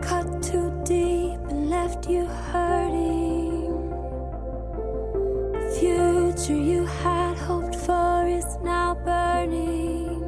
cut too deep and left you hurting. The future you had hoped for is now burning.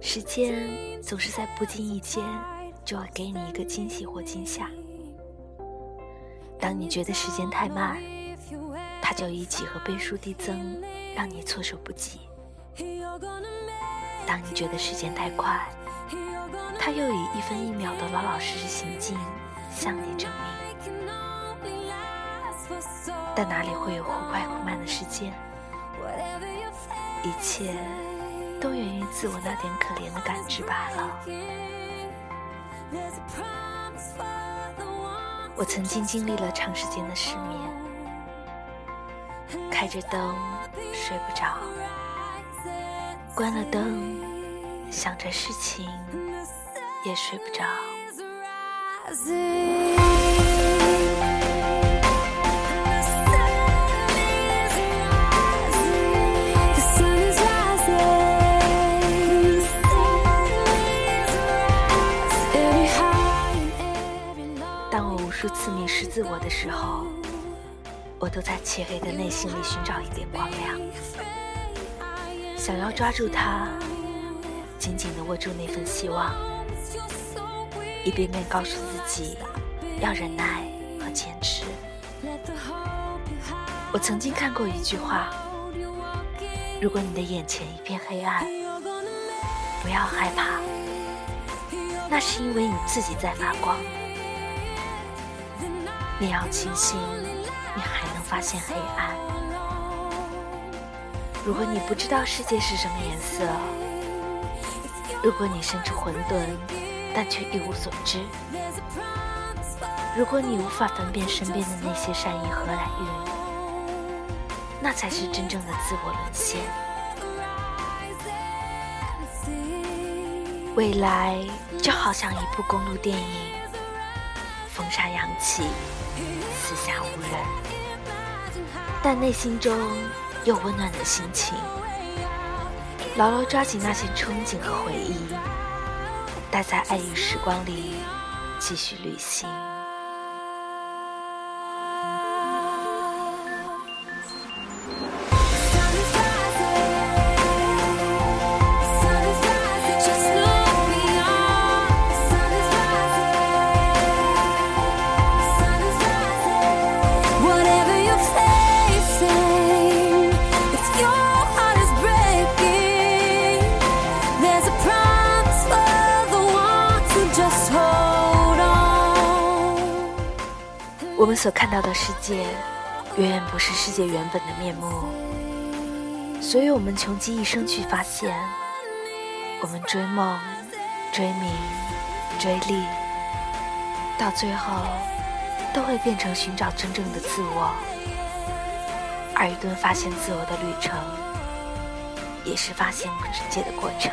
时间总是在不经意间就会给你一个惊喜或惊吓。当你觉得时间太慢，它就一起和倍数递增，让你措手不及；当你觉得时间太快，他又以一分一秒的老老实实行进向你证明。但哪里会有忽快忽慢的时间？一切都源于自我那点可怜的感知罢了。我曾经经历了长时间的失眠，开着灯睡不着，关了灯想着事情也睡不着。当我无数次迷失自我的时候，我都在漆黑的内心里寻找一点光亮，想要抓住它，紧紧地握住那份希望，一遍遍告诉自己要忍耐和坚持。我曾经看过一句话：如果你的眼前一片黑暗，不要害怕，那是因为你自己在发光。你要庆幸，你还能发现黑暗。如果你不知道世界是什么颜色，如果你身处混沌，但却一无所知，如果你无法分辨身边的那些善意和来运，那才是真正的自我沦陷。未来就好像一部公路电影，风沙扬起。四下无人，但内心中有温暖的心情。牢牢抓紧那些憧憬和回忆，待在爱与时光里继续旅行。我们所看到的世界，远远不是世界原本的面目，所以我们穷极一生去发现。我们追梦、追名、追利，到最后都会变成寻找真正的自我。而一顿发现自我的旅程，也是发现世界的过程。